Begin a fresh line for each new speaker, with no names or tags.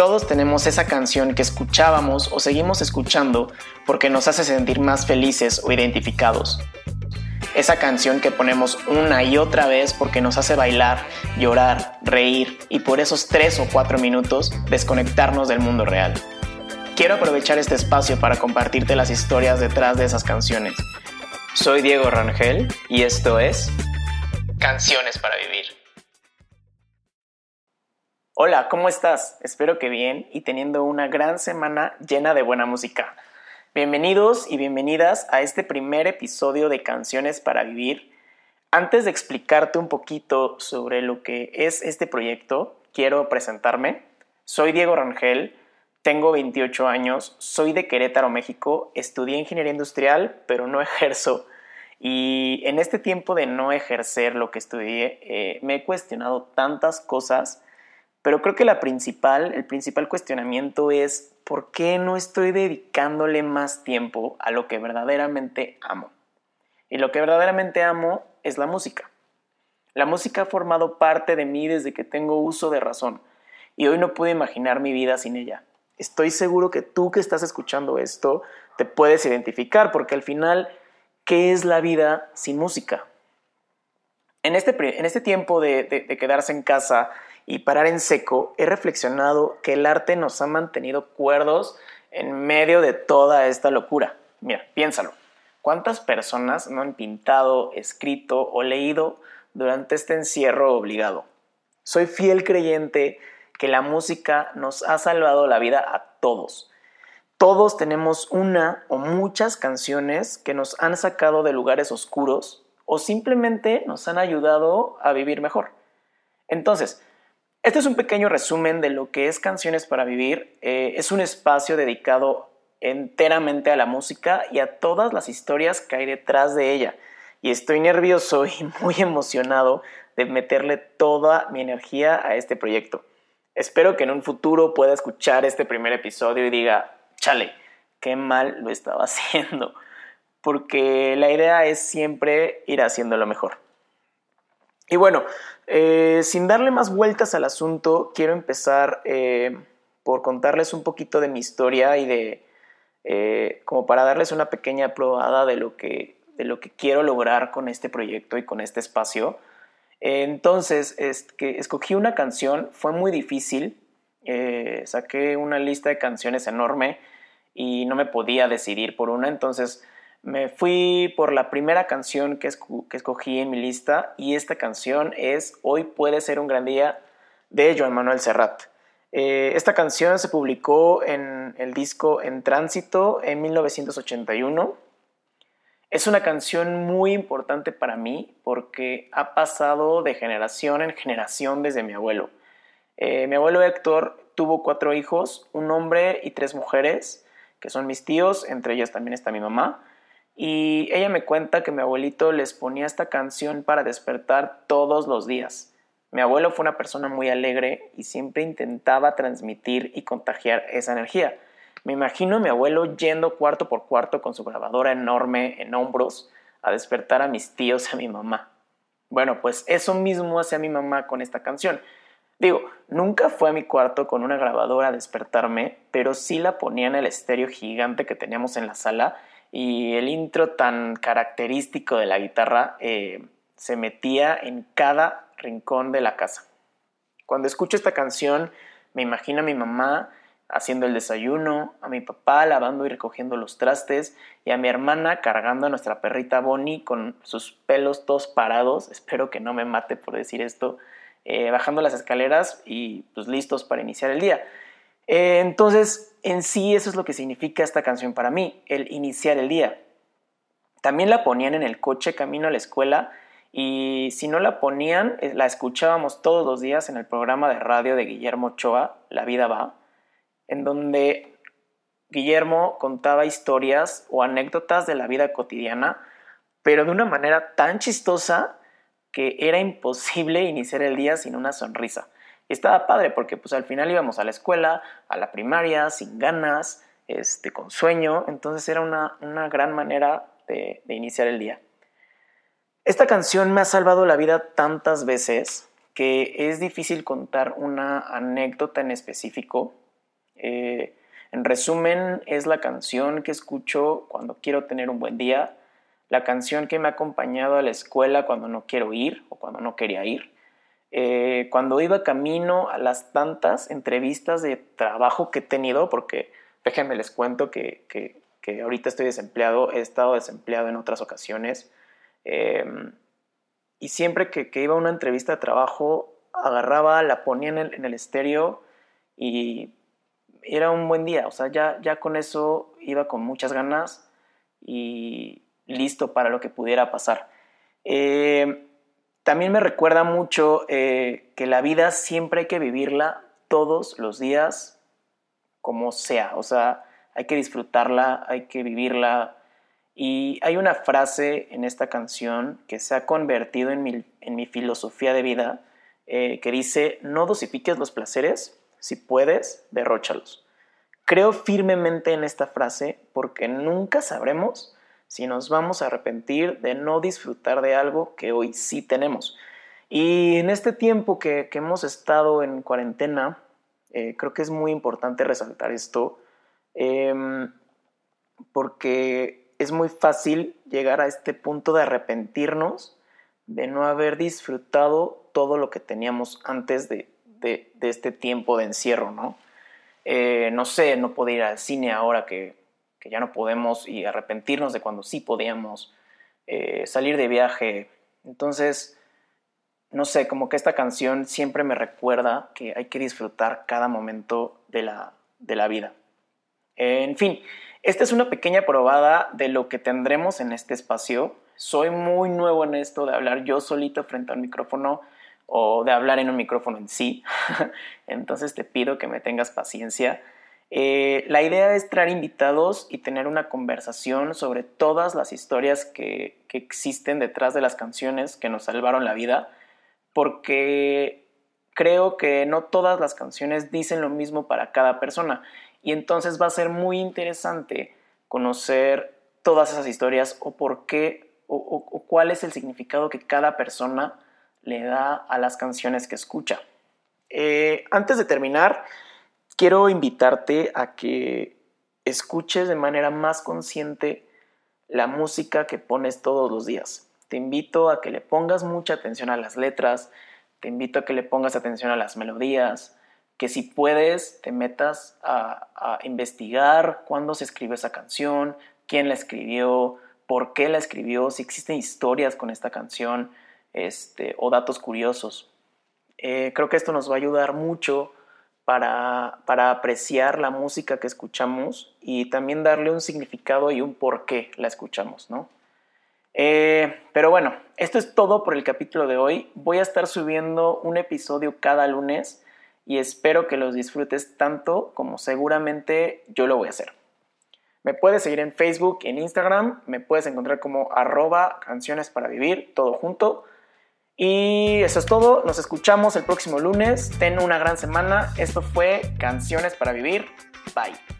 Todos tenemos esa canción que escuchábamos o seguimos escuchando porque nos hace sentir más felices o identificados. Esa canción que ponemos una y otra vez porque nos hace bailar, llorar, reír y por esos tres o cuatro minutos desconectarnos del mundo real. Quiero aprovechar este espacio para compartirte las historias detrás de esas canciones. Soy Diego Rangel y esto es Canciones para Vivir. Hola, ¿cómo estás? Espero que bien y teniendo una gran semana llena de buena música. Bienvenidos y bienvenidas a este primer episodio de Canciones para Vivir. Antes de explicarte un poquito sobre lo que es este proyecto, quiero presentarme. Soy Diego Rangel, tengo 28 años, soy de Querétaro, México, estudié ingeniería industrial, pero no ejerzo. Y en este tiempo de no ejercer lo que estudié, eh, me he cuestionado tantas cosas pero creo que la principal, el principal cuestionamiento es ¿por qué no estoy dedicándole más tiempo a lo que verdaderamente amo? Y lo que verdaderamente amo es la música. La música ha formado parte de mí desde que tengo uso de razón y hoy no puedo imaginar mi vida sin ella. Estoy seguro que tú que estás escuchando esto te puedes identificar porque al final, ¿qué es la vida sin música? En este, en este tiempo de, de quedarse en casa, y parar en seco, he reflexionado que el arte nos ha mantenido cuerdos en medio de toda esta locura. Mira, piénsalo. ¿Cuántas personas no han pintado, escrito o leído durante este encierro obligado? Soy fiel creyente que la música nos ha salvado la vida a todos. Todos tenemos una o muchas canciones que nos han sacado de lugares oscuros o simplemente nos han ayudado a vivir mejor. Entonces, este es un pequeño resumen de lo que es Canciones para Vivir. Eh, es un espacio dedicado enteramente a la música y a todas las historias que hay detrás de ella. Y estoy nervioso y muy emocionado de meterle toda mi energía a este proyecto. Espero que en un futuro pueda escuchar este primer episodio y diga, chale, qué mal lo estaba haciendo. Porque la idea es siempre ir haciendo lo mejor. Y bueno, eh, sin darle más vueltas al asunto, quiero empezar eh, por contarles un poquito de mi historia y de, eh, como para darles una pequeña probada de lo, que, de lo que quiero lograr con este proyecto y con este espacio. entonces, es que escogí una canción, fue muy difícil, saqué una lista de canciones enorme y no me podía decidir por una, entonces me fui por la primera canción que, escogí en mi lista y esta canción es Hoy puede ser un gran día de Joan Manuel Serrat. Eh, esta canción se publicó en el disco En Tránsito en 1981. Es una canción muy importante para mí porque ha pasado de generación en generación desde mi abuelo. Eh, mi abuelo Héctor tuvo cuatro hijos, un hombre y tres mujeres, que son mis tíos, entre ellas también está mi mamá. Y ella me cuenta que mi abuelito les ponía esta canción para despertar todos los días. Mi abuelo fue una persona muy alegre y siempre intentaba transmitir y contagiar esa energía. Me imagino a mi abuelo yendo cuarto por cuarto con su grabadora enorme en hombros a despertar a mis tíos y a mi mamá. Bueno, pues eso mismo hace a mi mamá con esta canción. Digo, nunca fue a mi cuarto con una grabadora a despertarme, pero sí la ponía en el estéreo gigante que teníamos en la sala y el intro tan característico de la guitarra eh, se metía en cada rincón de la casa. Cuando escucho esta canción me imagino a mi mamá haciendo el desayuno, a mi papá lavando y recogiendo los trastes y a mi hermana cargando a nuestra perrita Bonnie con sus pelos todos parados, espero que no me mate por decir esto, eh, bajando las escaleras y pues listos para iniciar el día. Eh, entonces, en sí eso es lo que significa esta canción para mí, el iniciar el día. También la ponían en el coche camino a la escuela y si no la ponían, eh, la escuchábamos todos los días en el programa de radio de Guillermo Ochoa, La vida va, en donde Guillermo contaba historias o anécdotas de la vida cotidiana, pero de una manera tan chistosa que era imposible iniciar el día sin una sonrisa estaba padre porque pues al final íbamos a la escuela, a la primaria, sin ganas, este, con sueño, entonces era una, gran manera de, iniciar el día. Esta canción me ha salvado la vida tantas veces que es difícil contar una anécdota en específico, Eh, en resumen, es la canción que escucho cuando quiero tener un buen día, la canción que me ha acompañado a la escuela cuando no quiero ir o cuando no quería ir, eh, cuando iba camino a las tantas entrevistas de trabajo que he tenido, porque déjenme les cuento que, que, ahorita estoy desempleado, he estado desempleado en otras ocasiones, em, y siempre que, iba a una entrevista de trabajo, agarraba, la ponía en el, en el estéreo y era un buen día, o sea, ya, ya con eso iba con muchas ganas y listo para lo que pudiera pasar. Eh, también me recuerda mucho eh, que la vida siempre hay que vivirla todos los días como sea, o sea, hay que disfrutarla, hay que vivirla. Y hay una frase en esta canción que se ha convertido en mi, filosofía de vida, eh, que dice, no dosifiques los placeres, si puedes, derróchalos. Creo firmemente en esta frase porque nunca sabremos si nos vamos a arrepentir de no disfrutar de algo que hoy sí tenemos. Y en este tiempo que, hemos estado en cuarentena, eh, creo que es muy importante resaltar esto, em, porque es muy fácil llegar a este punto de arrepentirnos de no haber disfrutado todo lo que teníamos antes de, de, este tiempo de encierro, ¿no? Eh, no sé, no poder ir al cine ahora que, ya no podemos y arrepentirnos de cuando sí podíamos, eh, salir de viaje. Entonces, no sé, como que esta canción siempre me recuerda que hay que disfrutar cada momento de la, de la vida. En fin, esta es una pequeña probada de lo que tendremos en este espacio. Soy muy nuevo en esto de hablar yo solito frente al micrófono o de hablar en un micrófono en sí. Entonces te pido que me tengas paciencia. Eh, la idea es traer invitados y tener una conversación sobre todas las historias que, existen detrás de las canciones que nos salvaron la vida, porque creo que no todas las canciones dicen lo mismo para cada persona y entonces va a ser muy interesante conocer todas esas historias o por qué o, o cuál es el significado que cada persona le da a las canciones que escucha. Eh, antes de terminar, quiero invitarte a que escuches de manera más consciente la música que pones todos los días. Te invito a que le pongas mucha atención a las letras, te invito a que le pongas atención a las melodías, que si puedes te metas a, investigar cuándo se escribió esa canción, quién la escribió, por qué la escribió, si existen historias con esta canción este, o datos curiosos. Eh, creo que esto nos va a ayudar mucho para, apreciar la música que escuchamos y también darle un significado y un por qué la escuchamos, eh, pero bueno, esto es todo por el capítulo de hoy. Voy a estar subiendo un episodio cada lunes y espero que los disfrutes tanto como seguramente yo lo voy a hacer. Me puedes seguir en Facebook, en Instagram, me puedes encontrar como arroba canciones para vivir, todo junto. Y eso es todo, nos escuchamos el próximo lunes, ten una gran semana, esto fue Canciones para Vivir, bye.